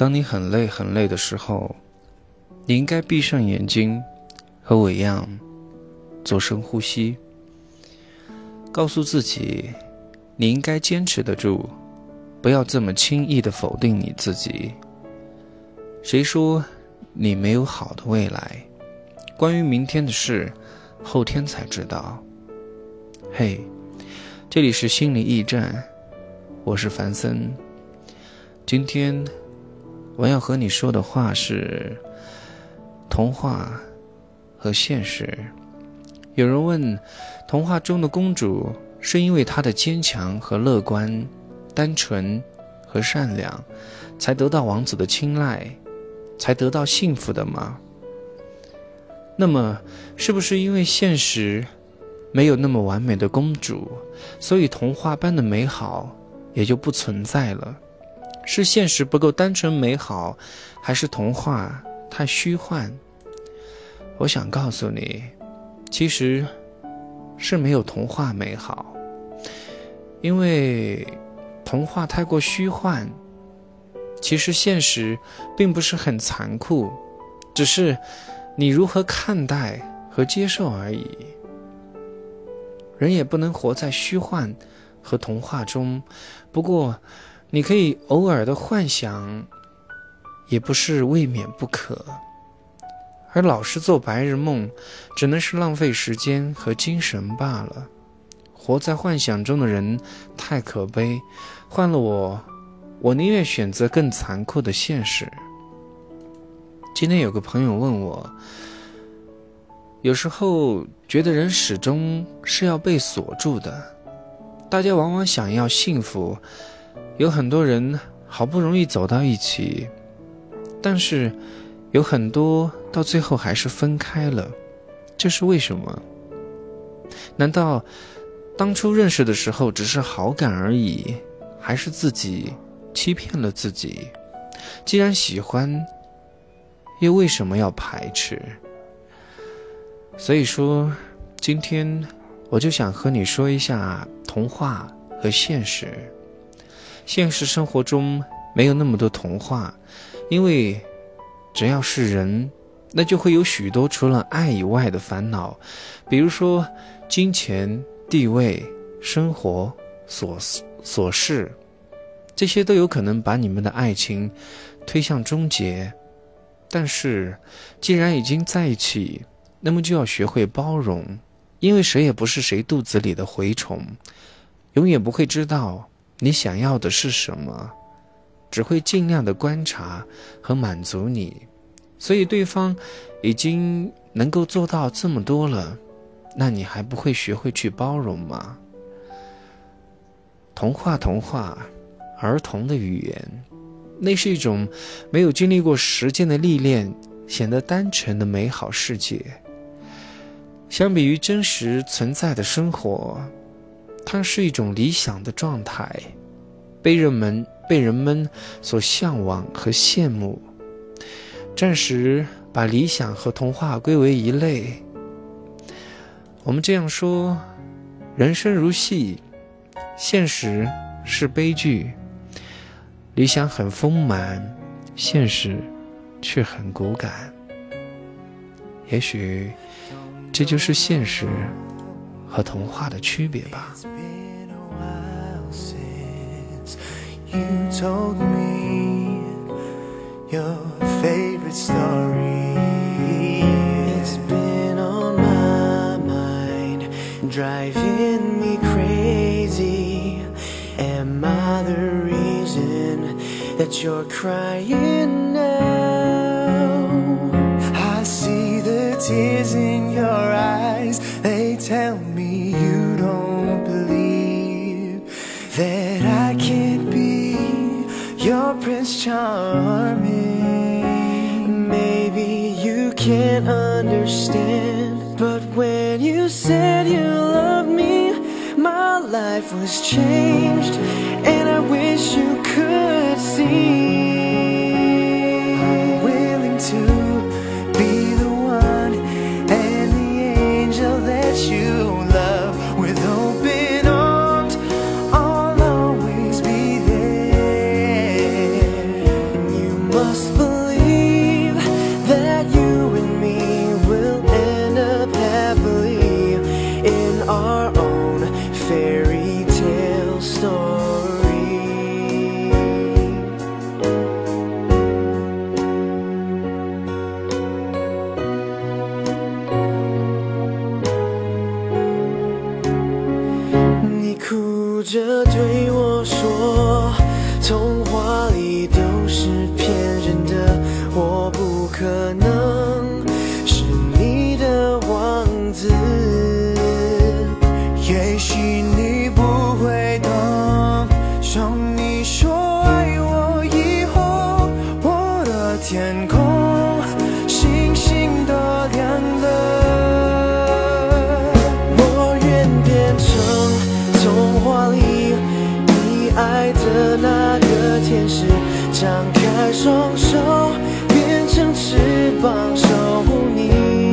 当你很累很累的时候，你应该闭上眼睛，和我一样做深呼吸，告诉自己，你应该坚持得住，不要这么轻易的否定你自己。谁说你没有好的未来？关于明天的事，后天才知道。嘿，这里是心理驿站，我是凡森。今天我要和你说的话是童话和现实。有人问，童话中的公主是因为她的坚强和乐观、单纯和善良，才得到王子的青睐？才得到幸福的吗？那么，是不是因为现实没有那么完美的公主，所以童话般的美好也就不存在了？是现实不够单纯美好，还是童话太虚幻？我想告诉你，其实是没有童话美好，因为童话太过虚幻。其实现实并不是很残酷，只是你如何看待和接受而已。人也不能活在虚幻和童话中，不过你可以偶尔的幻想，也不是未免不可。而老是做白日梦，只能是浪费时间和精神罢了。活在幻想中的人太可悲，换了我。我宁愿选择更残酷的现实。今天有个朋友问我，有时候觉得人始终是要被锁住的。大家往往想要幸福，有很多人好不容易走到一起，但是有很多到最后还是分开了，这是为什么？难道当初认识的时候只是好感而已，还是自己？欺骗了自己，既然喜欢，又为什么要排斥？所以说，今天我就想和你说一下童话和现实。现实生活中没有那么多童话，因为只要是人，那就会有许多除了爱以外的烦恼，比如说金钱、地位、生活琐琐事。这些都有可能把你们的爱情推向终结，但是既然已经在一起，那么就要学会包容，因为谁也不是谁肚子里的蛔虫，永远不会知道你想要的是什么，只会尽量的观察和满足你。所以对方已经能够做到这么多了，那你还不会学会去包容吗？童话，童话。儿童的语言，那是一种没有经历过时间的历练，显得单纯的美好世界。相比于真实存在的生活，它是一种理想的状态，被人们被人们所向往和羡慕。暂时把理想和童话归为一类。我们这样说：人生如戏，现实是悲剧。理想很丰满，现实却很骨感。也许这就是现实和童话的区别吧。you told me your favorite story. It's been on my mind, driving me crazy. Am I the reason that you're crying now? I see the tears in Prince Charming. Maybe you can't understand, but when you said you loved me, my life was changed, and I judge. 爱的那个天使张开双手变成翅膀守护你。